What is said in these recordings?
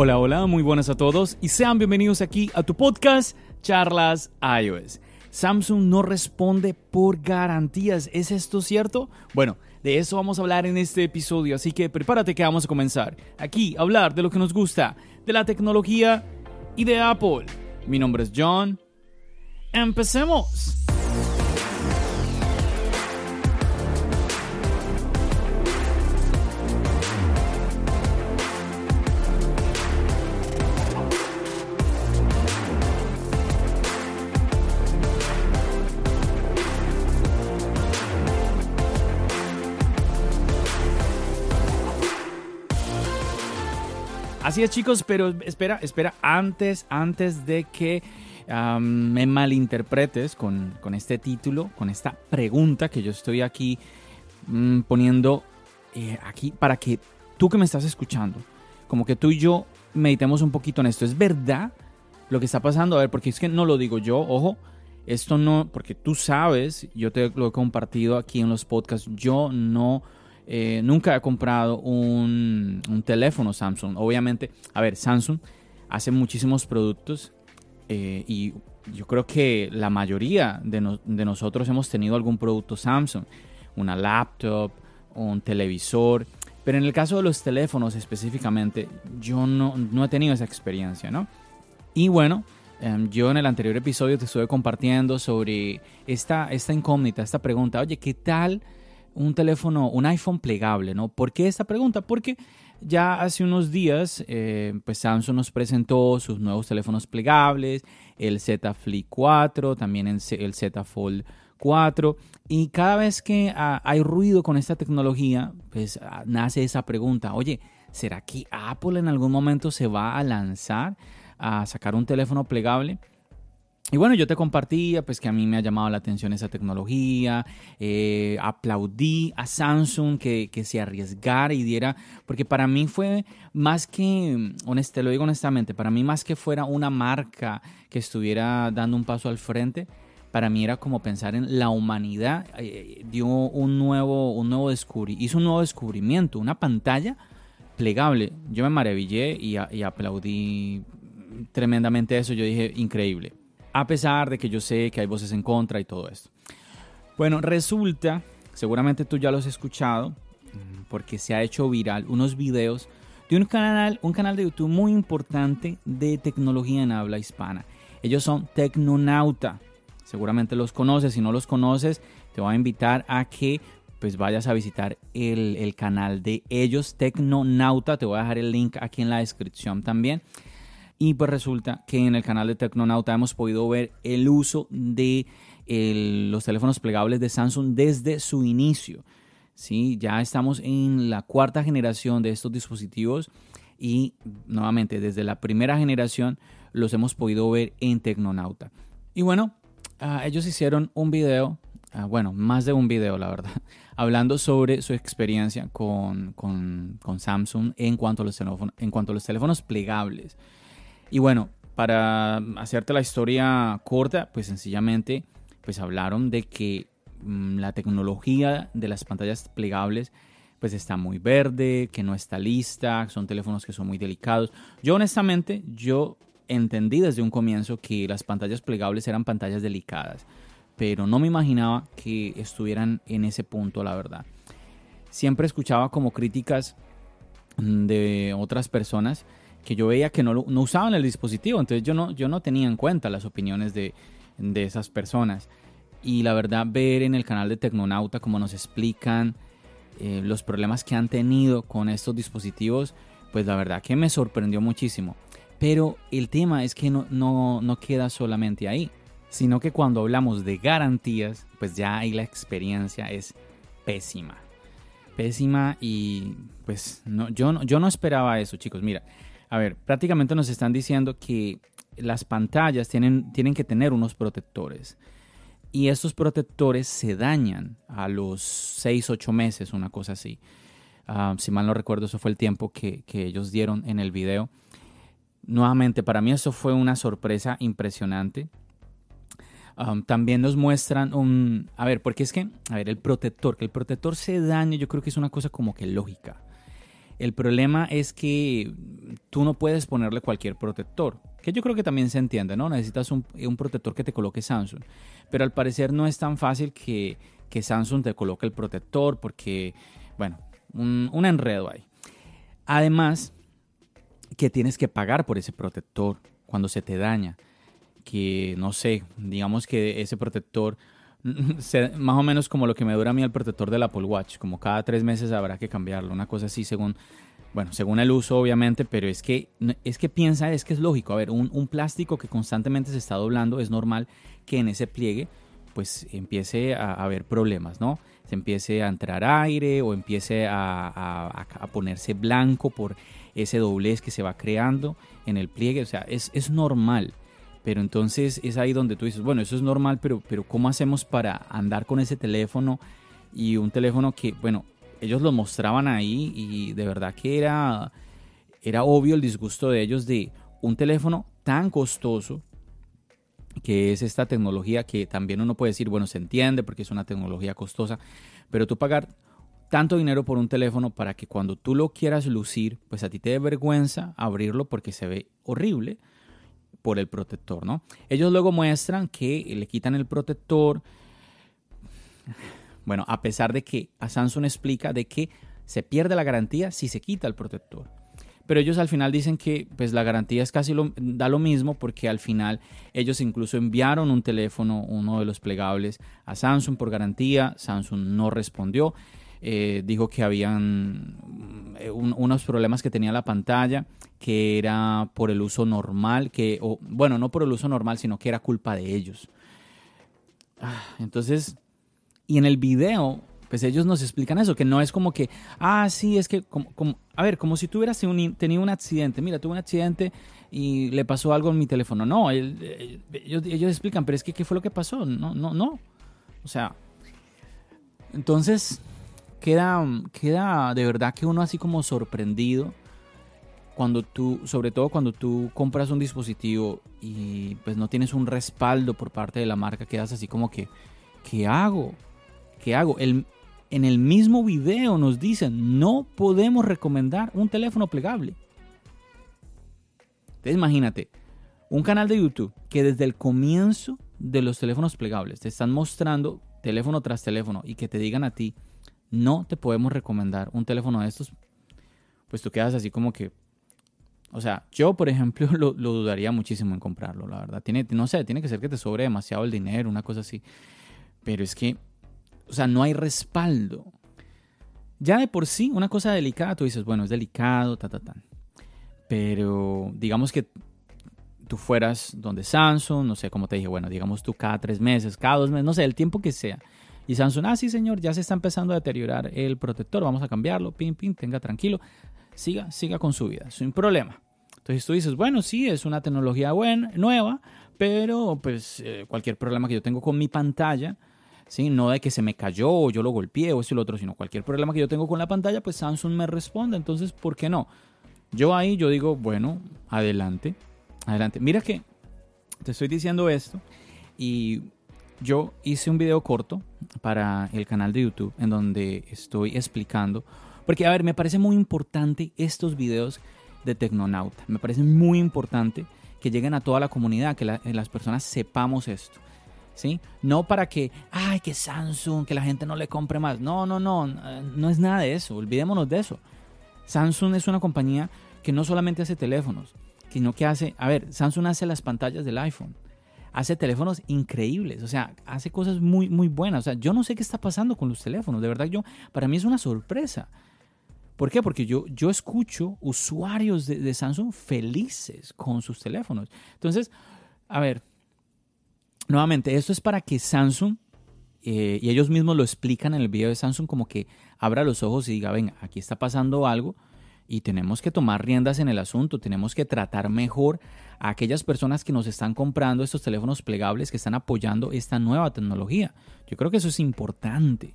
Hola, hola, muy buenas a todos y sean bienvenidos aquí a tu podcast Charlas iOS. Samsung no responde por garantías, ¿es esto cierto? Bueno, de eso vamos a hablar en este episodio, así que prepárate que vamos a comenzar. Aquí a hablar de lo que nos gusta, de la tecnología y de Apple. Mi nombre es John. Empecemos. Chicos, pero espera, espera, antes, antes de que me malinterpretes con, este título, con esta pregunta que yo estoy aquí mm, poniendo eh, aquí para que tú que me estás escuchando, como que tú y yo meditemos un poquito en esto. ¿Es verdad lo que está pasando? A ver, porque es que no lo digo yo, ojo, esto no, porque tú sabes, yo te lo he compartido aquí en los podcasts, yo no eh, nunca he comprado un, teléfono Samsung. Obviamente, a ver, Samsung hace muchísimos productos eh, y yo creo que la mayoría de, nosotros hemos tenido algún producto Samsung, una laptop, un televisor, pero en el caso de los teléfonos específicamente, yo no, no he tenido esa experiencia, ¿no? Y bueno, em, yo en el anterior episodio te estuve compartiendo sobre esta, esta incógnita, esta pregunta, oye, ¿qué tal? Un teléfono, un iPhone plegable, ¿no? ¿Por qué esta pregunta? Porque ya hace unos días, eh, pues Samsung nos presentó sus nuevos teléfonos plegables, el Z Flip 4, también el Z Fold 4, y cada vez que ah, hay ruido con esta tecnología, pues ah, nace esa pregunta, oye, ¿será que Apple en algún momento se va a lanzar a sacar un teléfono plegable? Y bueno, yo te compartía pues que a mí me ha llamado la atención esa tecnología, eh, aplaudí a Samsung que, se arriesgara y diera, porque para mí fue más que, te lo digo honestamente, para mí más que fuera una marca que estuviera dando un paso al frente, para mí era como pensar en la humanidad, eh, dio un nuevo, un nuevo hizo un nuevo descubrimiento, una pantalla plegable. Yo me maravillé y aplaudí tremendamente eso, yo dije, increíble a pesar de que yo sé que hay voces en contra y todo esto. Bueno, resulta, seguramente tú ya lo has escuchado, mm, porque se ha hecho viral unos videos de un canal, un canal de YouTube muy importante de tecnología en habla hispana. Ellos son Tecnonauta. Seguramente los conoces. Si no los conoces, te voy a invitar a que pues vayas a visitar el, el canal de ellos, Tecnonauta. Te voy a dejar el link aquí en la descripción también. Y pues resulta que en el canal de Tecnonauta hemos podido ver el uso de los teléfonos plegables de Samsung desde su inicio. ¿sí? Ya estamos en la cuarta generación de estos dispositivos y nuevamente desde la primera generación los hemos podido ver en Tecnonauta. Y bueno, ah, ellos hicieron un video, ah, bueno, más de un video la verdad, hablando sobre su experiencia con, con, con Samsung en cuanto, a los teléfonos, en cuanto a los teléfonos plegables. Y bueno, para hacerte la historia corta, pues sencillamente pues hablaron de que mm, la tecnología de las pantallas plegables pues está muy verde, que no está lista, son teléfonos que son muy delicados. Yo honestamente, yo entendí desde un comienzo que las pantallas plegables eran pantallas delicadas, pero no me imaginaba que estuvieran en ese punto, la verdad. Siempre escuchaba como críticas mm, de otras personas que yo veía que no, no usaban el dispositivo, entonces yo no, yo no tenía en cuenta las opiniones de, de esas personas. Y la verdad, ver en el canal de Tecnonauta cómo nos explican eh, los problemas que han tenido con estos dispositivos, pues la verdad que me sorprendió muchísimo. Pero el tema es que no, no, no queda solamente ahí, sino que cuando hablamos de garantías, pues ya ahí la experiencia es pésima. Pésima y pues no, yo, no, yo no esperaba eso, chicos. Mira, a ver, prácticamente nos están diciendo que las pantallas tienen, tienen que tener unos protectores. Y estos protectores se dañan a los 6, 8 meses, una cosa así. Ah, si mal no recuerdo, eso fue el tiempo que, que ellos dieron en el video. Nuevamente, para mí eso fue una sorpresa impresionante. Um, también nos muestran un... A ver, porque es que, a ver, el protector, que el protector se dañe, yo creo que es una cosa como que lógica. El problema es que tú no puedes ponerle cualquier protector, que yo creo que también se entiende, ¿no? Necesitas un, protector que te coloque Samsung. Pero al parecer no es tan fácil que, que Samsung te coloque el protector porque, bueno, un, un enredo ahí. Además, que tienes que pagar por ese protector cuando se te daña que, no sé, digamos que ese protector, más o menos como lo que me dura a mí el protector del Apple Watch, como cada tres meses habrá que cambiarlo, una cosa así según, bueno, según el uso obviamente, pero es que, es que piensa, es que es lógico, a ver, un, plástico que constantemente se está doblando, es normal que en ese pliegue pues empiece a, haber problemas, ¿no? Se empiece a entrar aire o empiece a, a, a, ponerse blanco por ese doblez que se va creando en el pliegue, o sea, es, es normal. Pero entonces es ahí donde tú dices, bueno, eso es normal, pero, pero ¿cómo hacemos para andar con ese teléfono? Y un teléfono que, bueno, ellos lo mostraban ahí y de verdad que era, era obvio el disgusto de ellos de un teléfono tan costoso que es esta tecnología que también uno puede decir, bueno, se entiende porque es una tecnología costosa, pero tú pagar tanto dinero por un teléfono para que cuando tú lo quieras lucir, pues a ti te dé vergüenza abrirlo porque se ve horrible por el protector, ¿no? Ellos luego muestran que le quitan el protector. Bueno, a pesar de que a Samsung explica de que se pierde la garantía si se quita el protector. Pero ellos al final dicen que pues la garantía es casi da lo mismo porque al final ellos incluso enviaron un teléfono, uno de los plegables, a Samsung por garantía. Samsung no respondió. Eh, dijo que habían eh, unos problemas que tenía la pantalla, que era por el uso normal, que, bueno, no por el uso normal, sino que era culpa de ellos. Ah, entonces, y en el video, pues ellos nos explican eso, que no es como que, ah, sí, es que, como, como a ver, como si tuvieras tenido un accidente, mira, tuve un accidente y le pasó algo en mi teléfono. No, ellos, ellos explican, pero es que, ¿qué fue lo que pasó? No, no, no. O sea, entonces, queda, queda de verdad que uno así como sorprendido cuando tú, sobre todo cuando tú compras un dispositivo y pues no tienes un respaldo por parte de la marca, quedas así como que, ¿qué hago? ¿Qué hago? El, en el mismo video nos dicen, no podemos recomendar un teléfono plegable. Entonces imagínate, un canal de YouTube que desde el comienzo de los teléfonos plegables te están mostrando teléfono tras teléfono y que te digan a ti, no te podemos recomendar un teléfono de estos, pues tú quedas así como que, o sea, yo por ejemplo lo, dudaría muchísimo en comprarlo, la verdad. No sé, tiene que ser que te sobre demasiado el dinero, una cosa así. Pero es que, o sea, no hay respaldo. Ya de por sí, una cosa delicada, tú dices, bueno, es delicado, ta, ta, ta. Pero digamos que tú fueras donde Samsung, no sé cómo te dije, bueno, digamos tú cada tres meses, cada dos meses, no sé, el tiempo que sea y Samsung, ah, sí, señor, ya se está empezando a deteriorar el protector, vamos a cambiarlo, pim, pim, tenga tranquilo, siga, siga con su vida, sin problema. Entonces tú dices, bueno, sí, es una tecnología buena, nueva, pero pues eh, cualquier problema que yo tengo con mi pantalla, ¿sí? no de que se me cayó o yo lo golpeé o eso y lo otro, sino cualquier problema que yo tengo con la pantalla, pues Samsung me responde. Entonces, ¿por qué no? Yo ahí yo digo, bueno, adelante, adelante. Mira que te estoy diciendo esto y yo hice un video corto para el canal de YouTube en donde estoy explicando, porque a ver, me parece muy importante estos videos de Tecnonauta, me parece muy importante que lleguen a toda la comunidad, que las personas sepamos esto. ¿Sí? No para que, ay, que Samsung, que la gente no le compre más. No, no, no, no es nada de eso, olvidémonos de eso. Samsung es una compañía que no solamente hace teléfonos, sino que hace, a ver, Samsung hace las pantallas del iPhone hace teléfonos increíbles, o sea, hace cosas muy, muy buenas. O sea, yo no sé qué está pasando con los teléfonos, de verdad, yo, para mí es una sorpresa. ¿Por qué? Porque yo, yo escucho usuarios de, Samsung felices con sus teléfonos. Entonces, a ver, nuevamente, esto es para que Samsung eh, y ellos mismos lo explican en el video de Samsung como que abra los ojos y diga, venga, aquí está pasando algo y tenemos que tomar riendas en el asunto, tenemos que tratar mejor a aquellas personas que nos están comprando estos teléfonos plegables, que están apoyando esta nueva tecnología. Yo creo que eso es importante.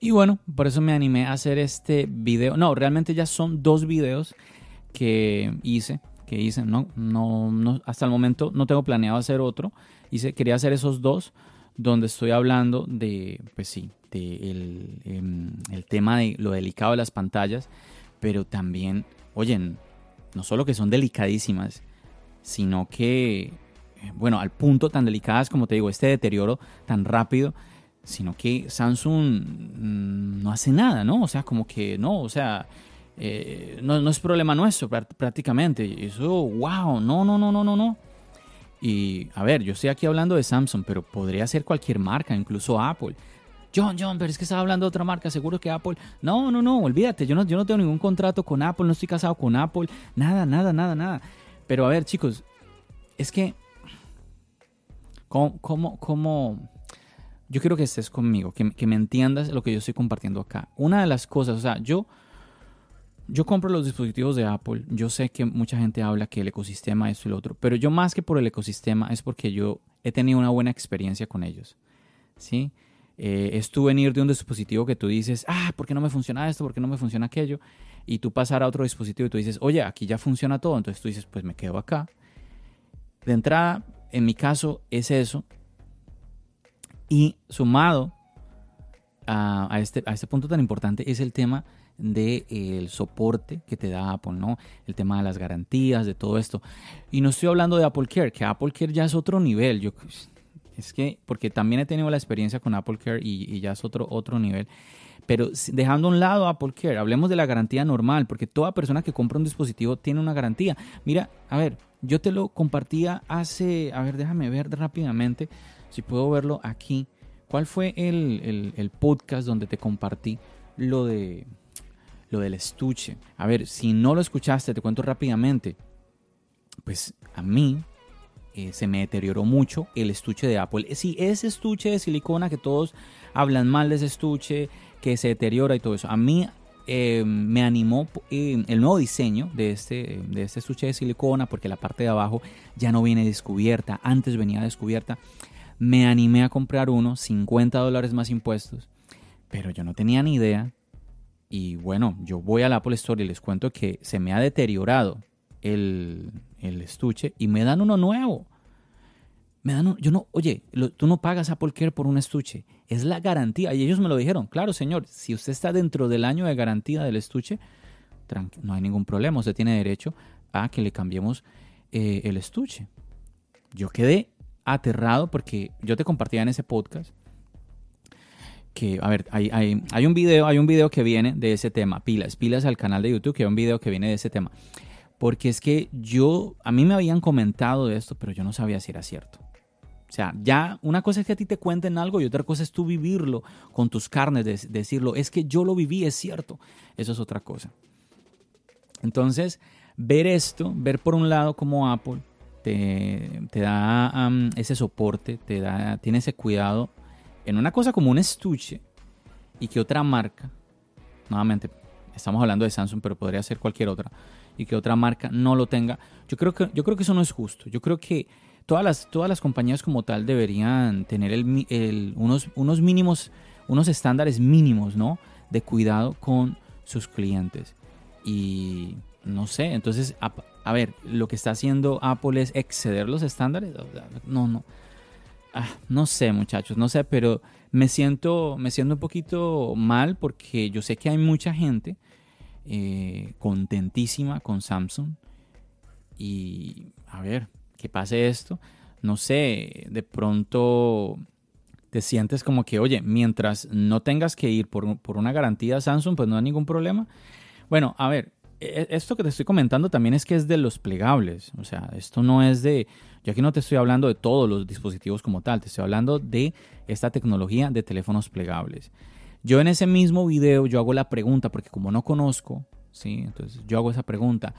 Y bueno, por eso me animé a hacer este video. No, realmente ya son dos videos que hice, que hice, no, no, no hasta el momento no tengo planeado hacer otro. Hice, quería hacer esos dos donde estoy hablando de, pues sí, de el, em, el tema de lo delicado de las pantallas pero también, oyen, no solo que son delicadísimas, sino que, eh, bueno, al punto tan delicadas como te digo, este deterioro tan rápido, sino que Samsung mm, no hace nada, ¿no? O sea, como que no, o sea, eh, no, no, es problema nuestro prácticamente. Eso, wow, no, no, no, no, no, no. Y a ver, yo estoy aquí hablando de Samsung, pero podría ser cualquier marca, incluso Apple. John, John, pero es que estaba hablando de otra marca, seguro que Apple. No, no, no, olvídate, yo no, yo no tengo ningún contrato con Apple, no estoy casado con Apple, nada, nada, nada, nada. Pero a ver, chicos, es que. ¿Cómo, cómo? Yo quiero que estés conmigo, que, me entiendas lo que yo estoy compartiendo acá. Una de las cosas, o sea, yo. Yo compro los dispositivos de Apple. Yo sé que mucha gente habla que el ecosistema, esto y lo otro. Pero yo más que por el ecosistema es porque yo he tenido una buena experiencia con ellos. ¿Sí? Eh, es tú venir de un dispositivo que tú dices, ah, ¿por qué no me funciona esto? ¿Por qué no me funciona aquello? Y tú pasar a otro dispositivo y tú dices, oye, aquí ya funciona todo. Entonces tú dices, pues me quedo acá. De entrada, en mi caso, es eso. Y sumado a, este, a este punto tan importante es el tema del soporte que te da Apple, ¿no? El tema de las garantías, de todo esto. Y no estoy hablando de Apple Care, que Apple Care ya es otro nivel. Yo es que, porque también he tenido la experiencia con Apple Care y, ya es otro, otro nivel. Pero dejando a un lado Apple Care, hablemos de la garantía normal, porque toda persona que compra un dispositivo tiene una garantía. Mira, a ver, yo te lo compartía hace, a ver, déjame ver rápidamente si puedo verlo aquí. ¿Cuál fue el, el podcast donde te compartí lo de lo del estuche? A ver, si no lo escuchaste, te cuento rápidamente. Pues a mí eh, se me deterioró mucho el estuche de Apple. Sí, ese estuche de silicona que todos hablan mal de ese estuche, que se deteriora y todo eso. A mí eh, me animó eh, el nuevo diseño de este, de este estuche de silicona porque la parte de abajo ya no viene descubierta, antes venía descubierta. Me animé a comprar uno, 50 dólares más impuestos, pero yo no tenía ni idea. Y bueno, yo voy al Apple Store y les cuento que se me ha deteriorado el, el estuche y me dan uno nuevo. Me dan yo no, oye, tú no pagas Apple Care por un estuche, es la garantía. Y ellos me lo dijeron, claro, señor, si usted está dentro del año de garantía del estuche, no hay ningún problema, usted tiene derecho a que le cambiemos eh, el estuche. Yo quedé aterrado porque yo te compartía en ese podcast que, a ver, hay, hay, hay, un video, hay un video que viene de ese tema, pilas, pilas al canal de YouTube, que hay un video que viene de ese tema porque es que yo, a mí me habían comentado de esto, pero yo no sabía si era cierto. O sea, ya una cosa es que a ti te cuenten algo y otra cosa es tú vivirlo con tus carnes, decirlo, es que yo lo viví, es cierto. Eso es otra cosa. Entonces, ver esto, ver por un lado cómo Apple te, da ese soporte, te da, tiene ese cuidado en una cosa como un estuche y que otra marca, nuevamente, estamos hablando de Samsung, pero podría ser cualquier otra, y que otra marca no lo tenga. Yo creo que, yo creo que eso no es justo. Yo creo que todas las, todas las compañías como tal deberían tener el, unos, unos mínimos, unos estándares mínimos, ¿no? De cuidado con sus clientes. Y no sé, entonces, a, ver, lo que está haciendo Apple es exceder los estándares. No, no. Ah, no sé, muchachos, no sé, pero me siento, me siento un poquito mal porque yo sé que hay mucha gente eh, contentísima con Samsung. Y a ver, que pase esto. No sé, de pronto te sientes como que, oye, mientras no tengas que ir por, por una garantía Samsung, pues no hay ningún problema. Bueno, a ver, e, esto que te estoy comentando también es que es de los plegables. O sea, esto no es de. Yo aquí no te estoy hablando de todos los dispositivos como tal, te estoy hablando de esta tecnología de teléfonos plegables. Yo en ese mismo video yo hago la pregunta, porque como no conozco, ¿sí? Entonces yo hago esa pregunta.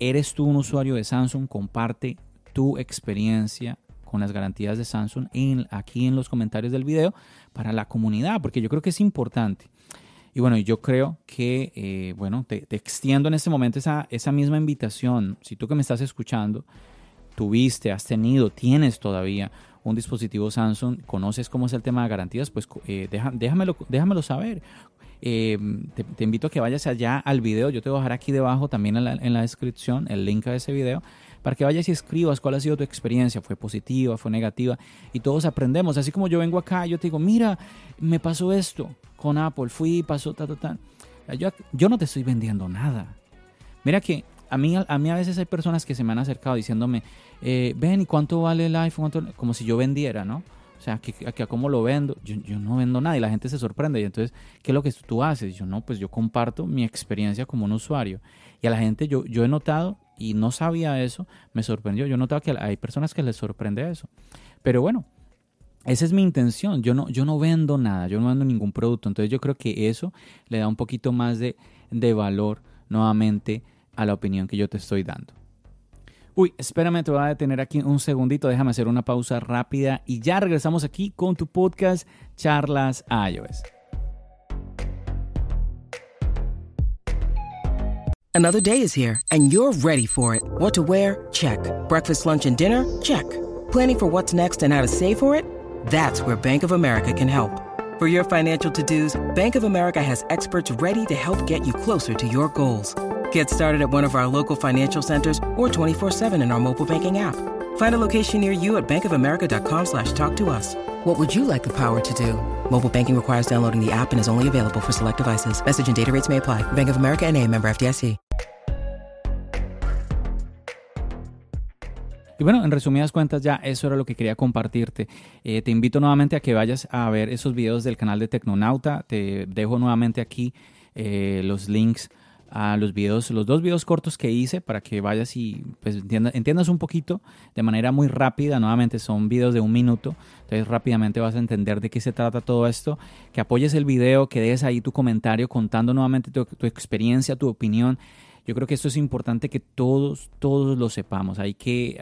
¿Eres tú un usuario de Samsung? Comparte tu experiencia con las garantías de Samsung aquí en los comentarios del video para la comunidad, porque yo creo que es importante. Y bueno, yo creo que, eh, bueno, te, extiendo en este momento esa, esa misma invitación. Si tú que me estás escuchando, tuviste, has tenido, tienes todavía un dispositivo Samsung, conoces cómo es el tema de garantías, pues eh, déjamelo, déjamelo saber. Eh, te, invito a que vayas allá al video. Yo te voy a dejar aquí debajo también en la, descripción el link a ese video para que vayas y escribas cuál ha sido tu experiencia. ¿Fue positiva? ¿Fue negativa? Y todos aprendemos. Así como yo vengo acá, yo te digo, mira, me pasó esto con Apple, fui, pasó, ta, ta, ta. Yo no te estoy vendiendo nada. Mira que a mí, a mí a veces hay personas que se me han acercado diciéndome, eh, ven, ¿y cuánto vale el iPhone? Como si yo vendiera, ¿no? O sea, que, que cómo lo vendo. Yo, no vendo nada y la gente se sorprende. Y entonces, ¿qué es lo que tú haces? Yo no, pues yo comparto mi experiencia como un usuario. Y a la gente yo, yo he notado, y no sabía eso, me sorprendió. Yo he que hay personas que les sorprende eso. Pero bueno, esa es mi intención. Yo no, yo no vendo nada, yo no vendo ningún producto. Entonces yo creo que eso le da un poquito más de, de valor nuevamente a la opinión que yo te estoy dando. Uy, espérame, te voy a detener aquí un segundito, déjame hacer una pausa rápida y ya regresamos aquí con tu podcast Charlas iOS. Another day is here and you're ready for it. What to wear? Check. Breakfast, lunch and dinner? Check. Planning for what's next and how to save for it? That's where Bank of America can help. For your financial to-dos, Bank of America has experts ready to help get you closer to your goals. Get started at one of our local financial centers or 24-7 in our mobile banking app. Find a location near you at bankofamerica.com slash talk. What would you like the power to do? Mobile banking requires downloading the app and is only available for select devices. Message and data may apply. Bank of America. Y bueno, en resumidas cuentas ya eso era lo que quería compartirte. Eh, te invito nuevamente a que vayas a ver esos videos del canal de Tecnonauta. Te dejo nuevamente aquí eh, los links a los videos, los dos videos cortos que hice para que vayas y pues entiendas, un poquito de manera muy rápida. Nuevamente son videos de un minuto, entonces rápidamente vas a entender de qué se trata todo esto. Que apoyes el video, que des ahí tu comentario contando nuevamente tu, tu experiencia, tu opinión. Yo creo que esto es importante que todos, todos lo sepamos. Hay que,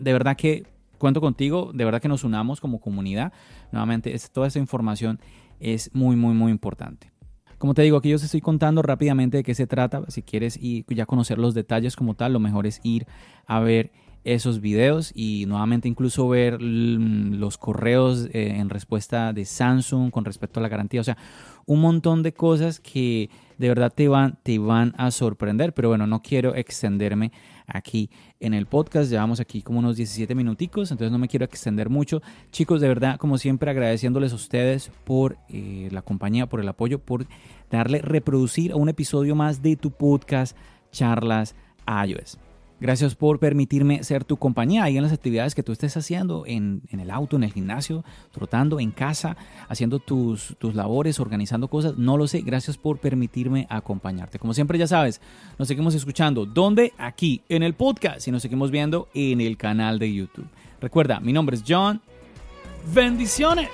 de verdad que cuento contigo, de verdad que nos unamos como comunidad. Nuevamente, toda esta información es muy, muy, muy importante. Como te digo, aquí yo te estoy contando rápidamente de qué se trata. Si quieres y ya conocer los detalles como tal, lo mejor es ir a ver esos videos y nuevamente incluso ver los correos eh, en respuesta de Samsung con respecto a la garantía. O sea, un montón de cosas que de verdad te van, te van a sorprender. Pero bueno, no quiero extenderme aquí en el podcast. Llevamos aquí como unos 17 minuticos, entonces no me quiero extender mucho. Chicos, de verdad, como siempre, agradeciéndoles a ustedes por eh, la compañía, por el apoyo, por darle reproducir un episodio más de tu podcast, Charlas iOS. Gracias por permitirme ser tu compañía ahí en las actividades que tú estés haciendo, en, el auto, en el gimnasio, trotando, en casa, haciendo tus, tus, labores, organizando cosas. No lo sé. Gracias por permitirme acompañarte. Como siempre ya sabes, nos seguimos escuchando. ¿Dónde? Aquí, en el podcast y nos seguimos viendo en el canal de YouTube. Recuerda, mi nombre es John. Bendiciones.